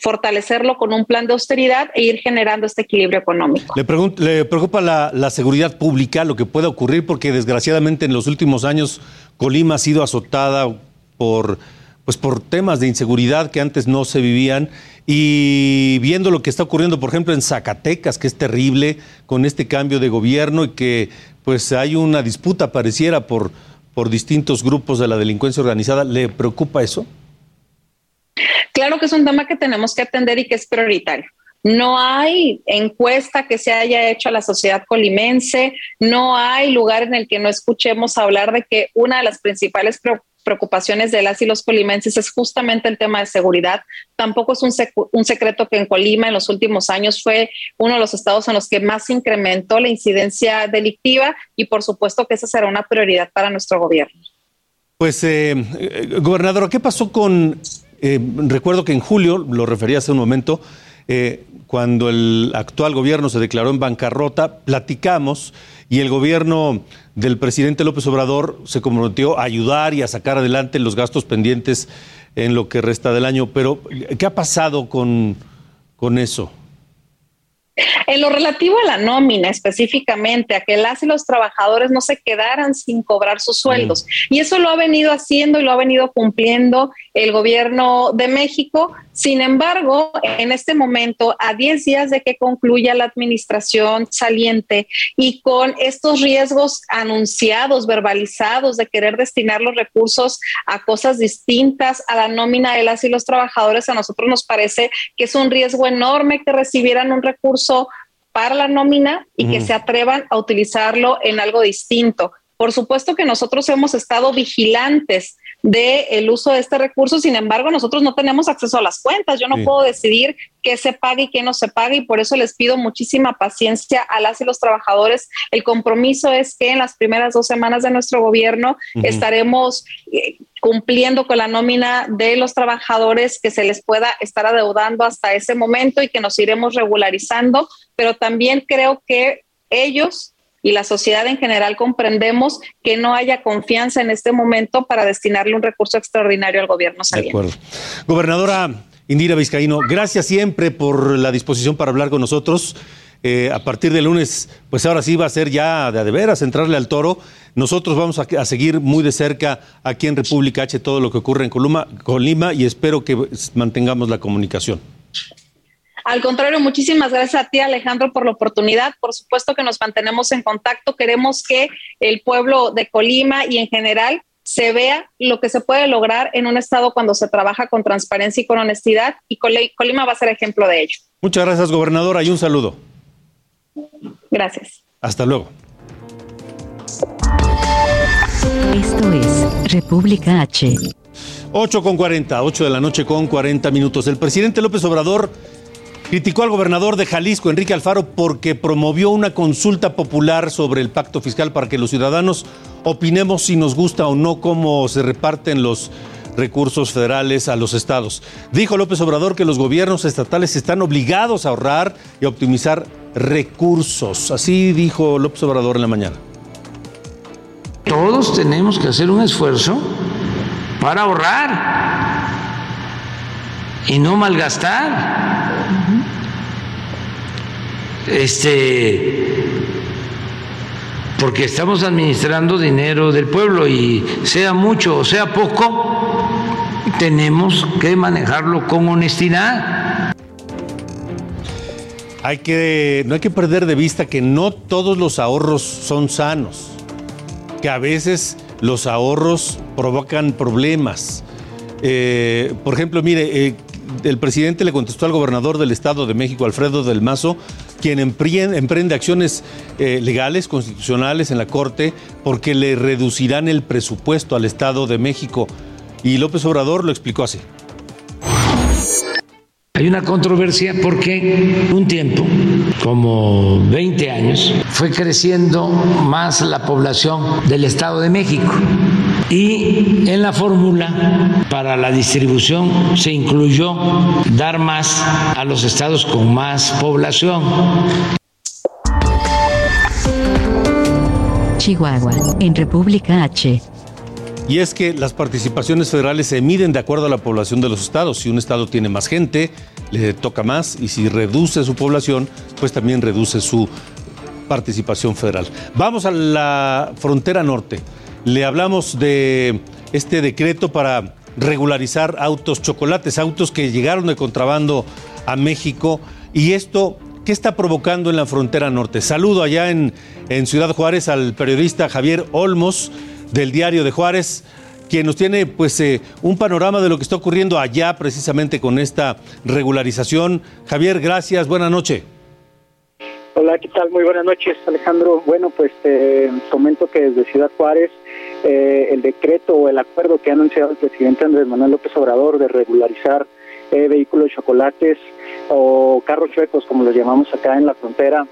fortalecerlo con un plan de austeridad e ir generando este equilibrio económico. Le, preocupa la, seguridad pública, lo que puede ocurrir, porque desgraciadamente en los últimos años Colima ha sido azotada por, pues por temas de inseguridad que antes no se vivían. Y viendo lo que está ocurriendo, por ejemplo, en Zacatecas, que es terrible con este cambio de gobierno y que pues hay una disputa pareciera por, por distintos grupos de la delincuencia organizada, ¿le preocupa eso? Claro que es un tema que tenemos que atender y que es prioritario. No hay encuesta que se haya hecho a la sociedad colimense, no hay lugar en el que no escuchemos hablar de que una de las principales preocupaciones de las y los colimenses es justamente el tema de seguridad. Tampoco es un, un, secreto que en Colima en los últimos años fue uno de los estados en los que más incrementó la incidencia delictiva y por supuesto que esa será una prioridad para nuestro gobierno. Pues, eh, eh ¿qué pasó con eh, recuerdo que en julio, lo refería hace un momento, eh, cuando el actual gobierno se declaró en bancarrota, platicamos y el gobierno del presidente López Obrador se comprometió a ayudar y a sacar adelante los gastos pendientes en lo que resta del año. Pero, ¿qué ha pasado con, con eso? En lo relativo a la nómina específicamente, a que las y los trabajadores no se quedaran sin cobrar sus sueldos. Y eso lo ha venido haciendo y lo ha venido cumpliendo el gobierno de México. Sin embargo, en este momento, a 10 días de que concluya la administración saliente y con estos riesgos anunciados, verbalizados, de querer destinar los recursos a cosas distintas a la nómina de las y los trabajadores, a nosotros nos parece que es un riesgo enorme que recibieran un recurso para la nómina y que se atrevan a utilizarlo en algo distinto. Por supuesto que nosotros hemos estado vigilantes del uso de este recurso, sin embargo, nosotros no tenemos acceso a las cuentas. Yo no puedo decidir qué se pague y qué no se pague y por eso les pido muchísima paciencia a las y los trabajadores. El compromiso es que en las primeras dos semanas de nuestro gobierno estaremos eh, cumpliendo con la nómina de los trabajadores que se les pueda estar adeudando hasta ese momento y que nos iremos regularizando, pero también creo que ellos y la sociedad en general comprendemos que no haya confianza en este momento para destinarle un recurso extraordinario al gobierno saliente. De acuerdo. Gobernadora Indira Vizcaíno, gracias siempre por la disposición para hablar con nosotros. Eh, a partir del lunes, pues ahora sí va a ser ya de, de veras entrarle al toro. Nosotros vamos a, a, seguir muy de cerca aquí en República H todo lo que ocurre en Colima, Colima y espero que mantengamos la comunicación. Al contrario, muchísimas gracias a ti, Alejandro, por la oportunidad. Por supuesto que nos mantenemos en contacto. Queremos que el pueblo de Colima y en general se vea lo que se puede lograr en un estado cuando se trabaja con transparencia y con honestidad. Y Colima va a ser ejemplo de ello. Muchas gracias, gobernadora, y un saludo. Gracias. Hasta luego. Esto es República H. 8 con 40, 8 de la noche con 40 minutos. El presidente López Obrador criticó al gobernador de Jalisco, Enrique Alfaro, porque promovió una consulta popular sobre el pacto fiscal para que los ciudadanos opinemos si nos gusta o no cómo se reparten los recursos federales a los estados. Dijo López Obrador que los gobiernos estatales están obligados a ahorrar y a optimizar recursos. Así dijo López Obrador en la mañana. Todos tenemos que hacer un esfuerzo para ahorrar y no malgastar. Este porque estamos administrando dinero del pueblo y sea mucho o sea poco, tenemos que manejarlo con honestidad. Hay que, no hay que perder de vista que no todos los ahorros son sanos, que a veces los ahorros provocan problemas. Eh, por ejemplo, mire, eh, el presidente le contestó al gobernador del Estado de México, Alfredo del Mazo, quien emprende, acciones eh, legales, constitucionales en la Corte, porque le reducirán el presupuesto al Estado de México. Y López Obrador lo explicó así. Hay una controversia porque un tiempo, como 20 años, fue creciendo más la población del Estado de México y en la fórmula para la distribución se incluyó dar más a los estados con más población. Chihuahua, en República H. Y es que las participaciones federales se miden de acuerdo a la población de los estados. Si un estado tiene más gente, le toca más y si reduce su población, pues también reduce su participación federal. Vamos a la frontera norte. Le hablamos de este decreto para regularizar autos chocolates, autos que llegaron de contrabando a México. Y esto, ¿qué está provocando en la frontera norte? Saludo allá en, en Ciudad Juárez al periodista Javier Olmos del Diario de Juárez, quien nos tiene pues eh, un panorama de lo que está ocurriendo allá precisamente con esta regularización. Javier, gracias, buena noche. Hola, ¿qué tal? Muy buenas noches, Alejandro. Bueno, pues te comento que desde Ciudad Juárez eh, el decreto o el acuerdo que ha anunciado el presidente Andrés Manuel López Obrador de regularizar eh, vehículos chocolates o carros chuecos, como los llamamos acá en la frontera,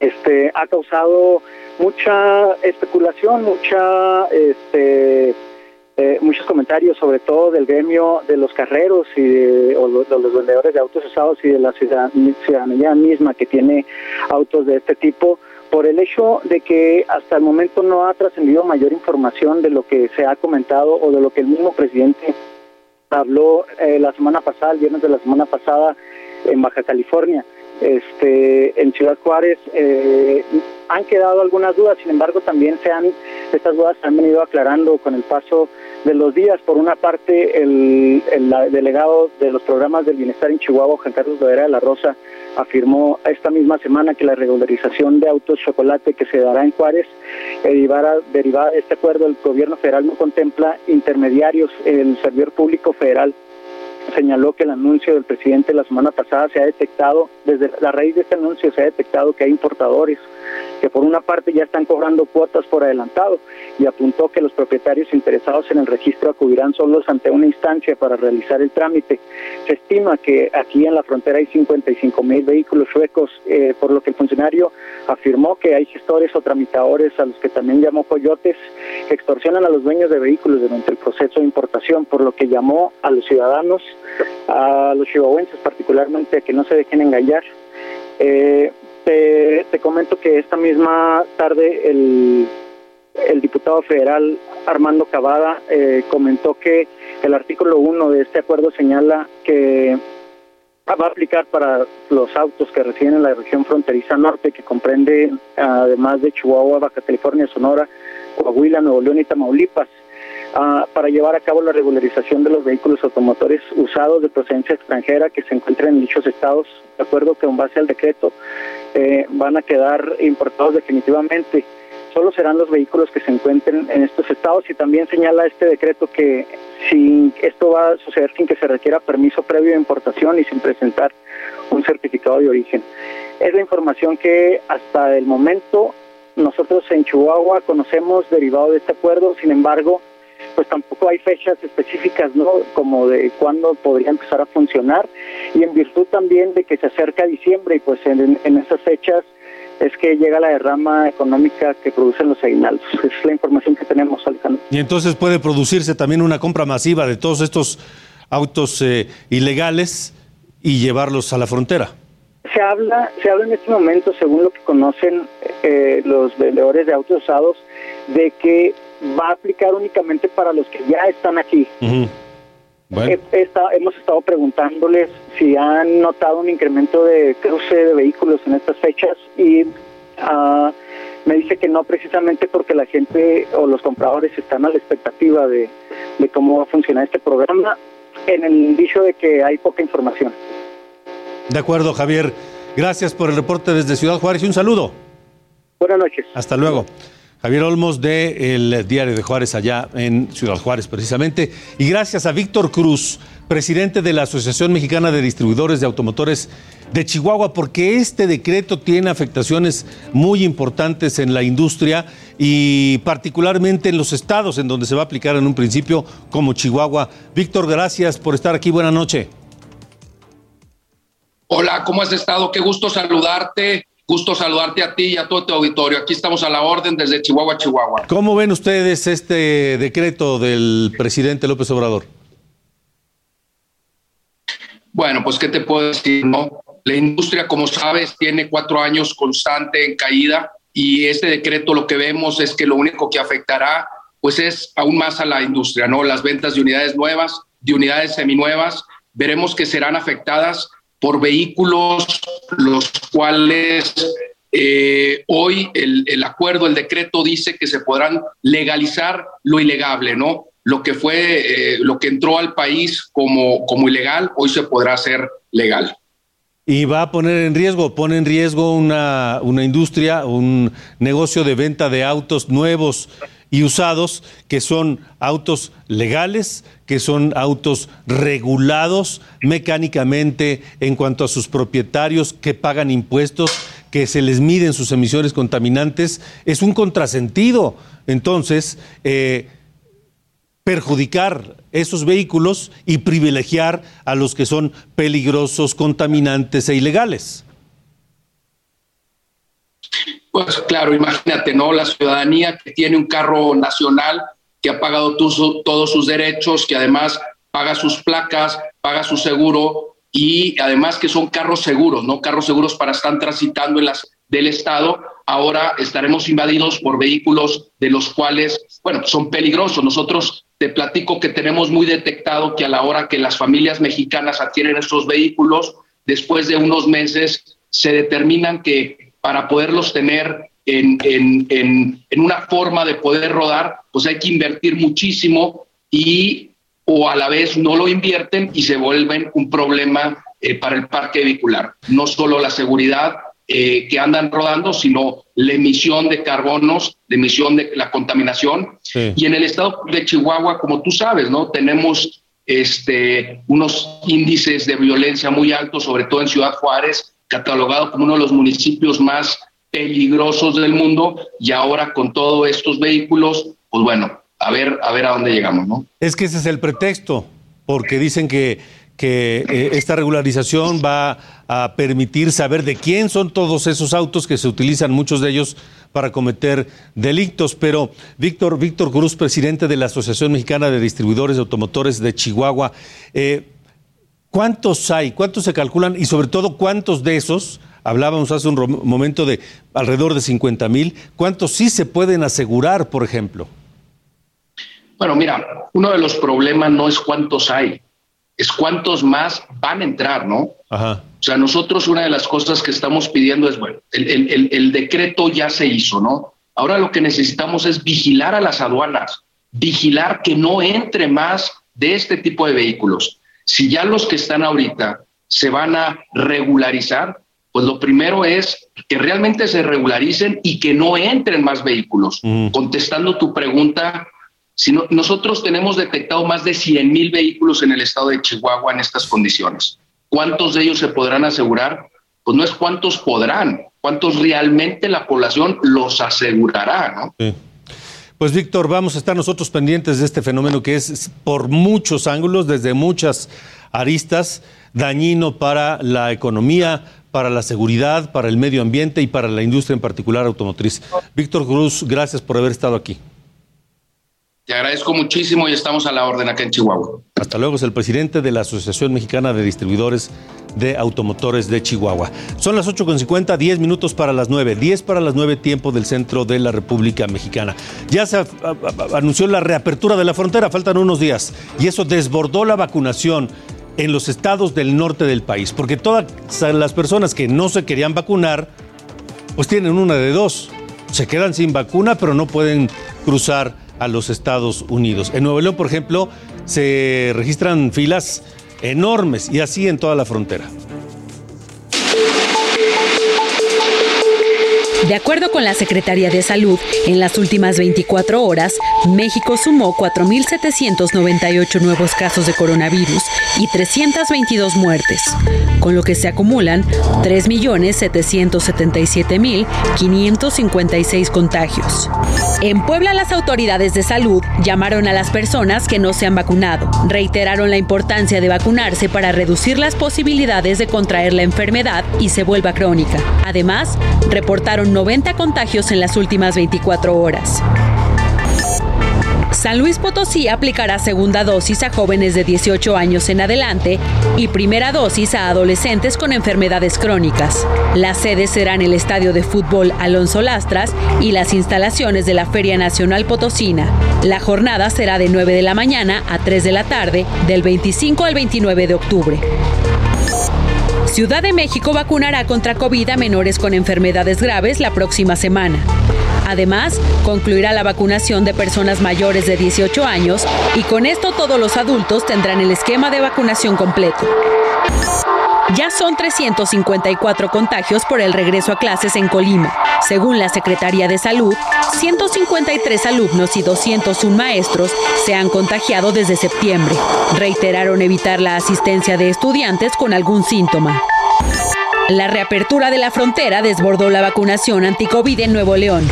este ha causado mucha especulación, mucha este eh, muchos comentarios, sobre todo del gremio de los carreros y de, o de los vendedores de autos usados y de la ciudadanía misma que tiene autos de este tipo, por el hecho de que hasta el momento no ha trascendido mayor información de lo que se ha comentado o de lo que el mismo presidente habló eh, la semana pasada, el viernes de la semana pasada en Baja California. Este, en Ciudad Juárez eh, han quedado algunas dudas, sin embargo también se han, estas dudas se han venido aclarando con el paso de los días. Por una parte, el, delegado de los programas del bienestar en Chihuahua, Juan Carlos Loera de la Rosa, afirmó esta misma semana que la regularización de autos chocolate que se dará en Juárez, derivada, derivada de este acuerdo, el gobierno federal no contempla intermediarios, el servidor público federal señaló que el anuncio del presidente la semana pasada se ha detectado, desde la raíz de este anuncio se ha detectado que hay importadores que por una parte ya están cobrando cuotas por adelantado y apuntó que los propietarios interesados en el registro acudirán solos ante una instancia para realizar el trámite. Se estima que aquí en la frontera hay 55 mil vehículos suecos, eh, por lo que el funcionario afirmó que hay gestores o tramitadores a los que también llamó coyotes que extorsionan a los dueños de vehículos durante el proceso de importación, por lo que llamó a los ciudadanos, a los chihuahuenses particularmente, a que no se dejen engañar. Eh, te, comento que esta misma tarde el, diputado federal Armando Cavada eh, comentó que el artículo 1 de este acuerdo señala que va a aplicar para los autos que residen en la región fronteriza norte, que comprende además de Chihuahua, Baja California, Sonora, Coahuila, Nuevo León y Tamaulipas. Ah, para llevar a cabo la regularización de los vehículos automotores usados de procedencia extranjera que se encuentren en dichos estados, de acuerdo que con base al decreto eh, van a quedar importados definitivamente. Solo serán los vehículos que se encuentren en estos estados y también señala este decreto que si esto va a suceder sin que se requiera permiso previo de importación y sin presentar un certificado de origen. Es la información que hasta el momento nosotros en Chihuahua conocemos derivado de este acuerdo, sin embargo, pues tampoco hay fechas específicas, ¿no? Como de cuándo podría empezar a funcionar y en virtud también de que se acerca diciembre y pues en, esas fechas es que llega la derrama económica que producen los aguinaldos. Es la información que tenemos, Alejandro. Y entonces puede producirse también una compra masiva de todos estos autos eh, ilegales y llevarlos a la frontera. Se habla, se habla en este momento, según lo que conocen eh, los vendedores de autos usados, de que va a aplicar únicamente para los que ya están aquí. hemos estado preguntándoles si han notado un incremento de cruce de vehículos en estas fechas y uh, me dice que no precisamente porque la gente o los compradores están a la expectativa de, de cómo va a funcionar este programa en el dicho de que hay poca información. De acuerdo, Javier. Gracias por el reporte desde Ciudad Juárez y un saludo. Buenas noches. Hasta luego. Javier Olmos de el Diario de Juárez allá en Ciudad Juárez precisamente. Y gracias a Víctor Cruz, presidente de la Asociación Mexicana de Distribuidores de Automotores de Chihuahua, porque este decreto tiene afectaciones muy importantes en la industria y particularmente en los estados en donde se va a aplicar en un principio como Chihuahua. Víctor, gracias por estar aquí. Buenas noches. Hola, ¿cómo has estado? Qué gusto saludarte. Gusto saludarte a ti y a todo tu auditorio. Aquí estamos a la orden desde Chihuahua, Chihuahua. ¿Cómo ven ustedes este decreto del presidente López Obrador? Bueno, pues qué te puedo decir, ¿no? La industria, como sabes, tiene cuatro años constante en caída y este decreto lo que vemos es que lo único que afectará pues es aún más a la industria, ¿no? Las ventas de unidades nuevas, de unidades seminuevas, veremos que serán afectadas por vehículos los cuales eh, hoy el, acuerdo, el decreto dice que se podrán legalizar lo ilegable, ¿no? Lo que fue, eh, lo que entró al país como, como ilegal, hoy se podrá hacer legal. Y va a poner en riesgo, pone en riesgo una, una industria, un negocio de venta de autos nuevos y usados, que son autos legales, que son autos regulados mecánicamente en cuanto a sus propietarios, que pagan impuestos, que se les miden sus emisiones contaminantes, es un contrasentido. Entonces, eh, perjudicar esos vehículos y privilegiar a los que son peligrosos, contaminantes e ilegales. Pues claro, imagínate, ¿no? La ciudadanía que tiene un carro nacional que ha pagado todos sus derechos, que además paga sus placas, paga su seguro y además que son carros seguros, ¿no? Carros seguros para estar transitando en las del Estado. Ahora estaremos invadidos por vehículos de los cuales, bueno, son peligrosos. Nosotros te platico que tenemos muy detectado que a la hora que las familias mexicanas adquieren estos vehículos, después de unos meses se determinan que para poderlos tener en, en, en, una forma de poder rodar, pues hay que invertir muchísimo y o a la vez no lo invierten y se vuelven un problema eh, para el parque vehicular. No solo la seguridad eh, que andan rodando, sino la emisión de carbonos, la emisión de la contaminación. Y en el estado de Chihuahua, como tú sabes, ¿no? Tenemos este, unos índices de violencia muy altos, sobre todo en Ciudad Juárez, catalogado como uno de los municipios más peligrosos del mundo y ahora con todos estos vehículos, pues bueno, a ver, a ver a dónde llegamos, ¿no? Es que ese es el pretexto, porque dicen que, que eh, esta regularización va a permitir saber de quién son todos esos autos que se utilizan, muchos de ellos para cometer delitos. Pero Víctor, Víctor Cruz, presidente de la Asociación Mexicana de Distribuidores de Automotores de Chihuahua, eh, ¿cuántos hay? ¿Cuántos se calculan? Y sobre todo, ¿cuántos de esos Hablábamos hace un momento de alrededor de 50 mil. ¿Cuántos sí se pueden asegurar, por ejemplo? Bueno, mira, uno de los problemas no es cuántos hay, es cuántos más van a entrar, ¿no? Ajá. O sea, nosotros una de las cosas que estamos pidiendo es, bueno, el, el decreto ya se hizo, ¿no? Ahora lo que necesitamos es vigilar a las aduanas, vigilar que no entre más de este tipo de vehículos. Si ya los que están ahorita se van a regularizar, pues lo primero es que realmente se regularicen y que no entren más vehículos. Contestando tu pregunta, si nosotros tenemos detectado más de 100 mil vehículos en el estado de Chihuahua en estas condiciones. ¿Cuántos de ellos se podrán asegurar? Pues no es cuántos podrán, cuántos realmente la población los asegurará, ¿no? Pues Víctor, vamos a estar nosotros pendientes de este fenómeno que es por muchos ángulos, desde muchas aristas, dañino para la economía, para la seguridad, para el medio ambiente y para la industria en particular automotriz. Víctor Cruz, gracias por haber estado aquí. Te agradezco muchísimo y estamos a la orden acá en Chihuahua. Hasta luego, es el presidente de la Asociación Mexicana de Distribuidores de Automotores de Chihuahua. Son las 8.50, 10 minutos para las 9, 10 para las 9 tiempo del centro de la República Mexicana. Ya se anunció la reapertura de la frontera, faltan unos días, y eso desbordó la vacunación en los estados del norte del país, porque todas las personas que no se querían vacunar, pues tienen una de dos. Se quedan sin vacuna, pero no pueden cruzar a los Estados Unidos. En Nuevo León, por ejemplo, se registran filas enormes y así en toda la frontera. De acuerdo con la Secretaría de Salud, en las últimas 24 horas, México sumó 4.798 nuevos casos de coronavirus y 322 muertes, con lo que se acumulan 3.777.556 contagios. En Puebla, las autoridades de salud llamaron a las personas que no se han vacunado. Reiteraron la importancia de vacunarse para reducir las posibilidades de contraer la enfermedad y se vuelva crónica. Además, reportaron 90 contagios en las últimas 24 horas. San Luis Potosí aplicará segunda dosis a jóvenes de 18 años en adelante y primera dosis a adolescentes con enfermedades crónicas. Las sedes serán el Estadio de Fútbol Alonso Lastras y las instalaciones de la Feria Nacional Potosina. La jornada será de 9 de la mañana a 3 de la tarde, del 25 al 29 de octubre. Ciudad de México vacunará contra COVID a menores con enfermedades graves la próxima semana. Además, concluirá la vacunación de personas mayores de 18 años y con esto todos los adultos tendrán el esquema de vacunación completo. Ya son 354 contagios por el regreso a clases en Colima. Según la Secretaría de Salud, 153 alumnos y 201 maestros se han contagiado desde septiembre. Reiteraron evitar la asistencia de estudiantes con algún síntoma. La reapertura de la frontera desbordó la vacunación anti-COVID en Nuevo León.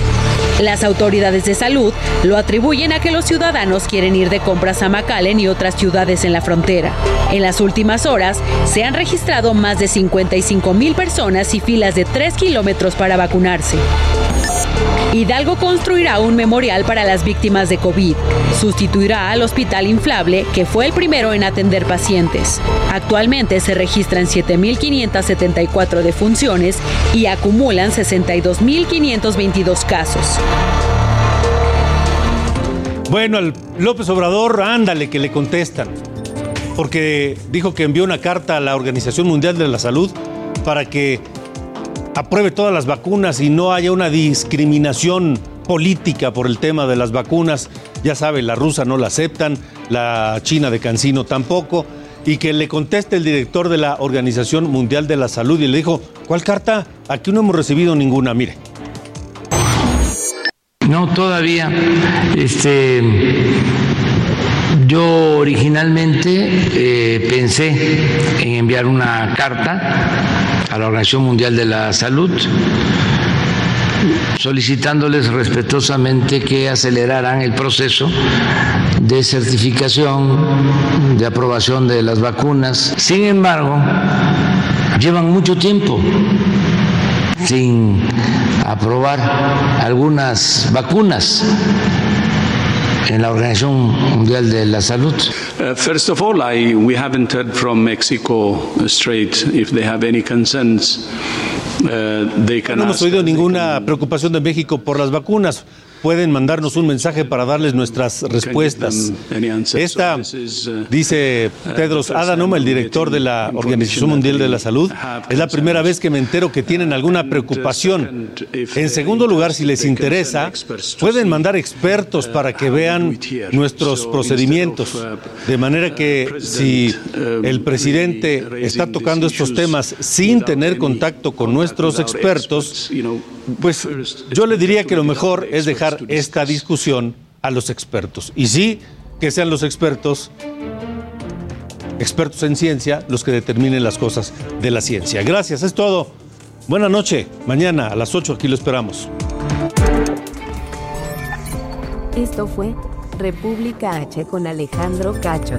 Las autoridades de salud lo atribuyen a que los ciudadanos quieren ir de compras a McAllen y otras ciudades en la frontera. En las últimas horas se han registrado más de 55 mil personas y filas de 3 kilómetros para vacunarse. Hidalgo construirá un memorial para las víctimas de COVID. Sustituirá al hospital inflable, que fue el primero en atender pacientes. Actualmente se registran 7.574 defunciones y acumulan 62.522 casos. Bueno, al López Obrador, ándale, que le contestan. Porque dijo que envió una carta a la Organización Mundial de la Salud para que apruebe todas las vacunas y no haya una discriminación política por el tema de las vacunas. Ya sabe, la rusa no la aceptan, la china de Cancino tampoco. Y que le conteste el director de la Organización Mundial de la Salud y le dijo, ¿cuál carta? Aquí no hemos recibido ninguna, mire. No, todavía. Este, yo originalmente eh, pensé en enviar una carta a la Organización Mundial de la Salud solicitándoles respetuosamente que aceleraran el proceso de certificación, de aprobación de las vacunas. Sin embargo, llevan mucho tiempo sin aprobar algunas vacunas en la Organización Mundial de la Salud. Uh, first of all, I, we haven't heard from Mexico straight if they have any concerns. Uh, they can No hemos oído ninguna preocupación de México por las vacunas. Pueden mandarnos un mensaje para darles nuestras respuestas. Esta, dice Tedros Adhanom, el director de la Organización Mundial de la Salud, es la primera vez que me entero que tienen alguna preocupación. En segundo lugar, si les interesa, pueden mandar expertos para que vean nuestros procedimientos. De manera que si el presidente está tocando estos temas sin tener contacto con nuestros expertos, pues yo le diría que lo mejor es dejar esta discusión a los expertos. Y sí, que sean los expertos, expertos en ciencia, los que determinen las cosas de la ciencia. Gracias, es todo. Buenas noches. Mañana a las 8 aquí lo esperamos. Esto fue República H con Alejandro Cacho.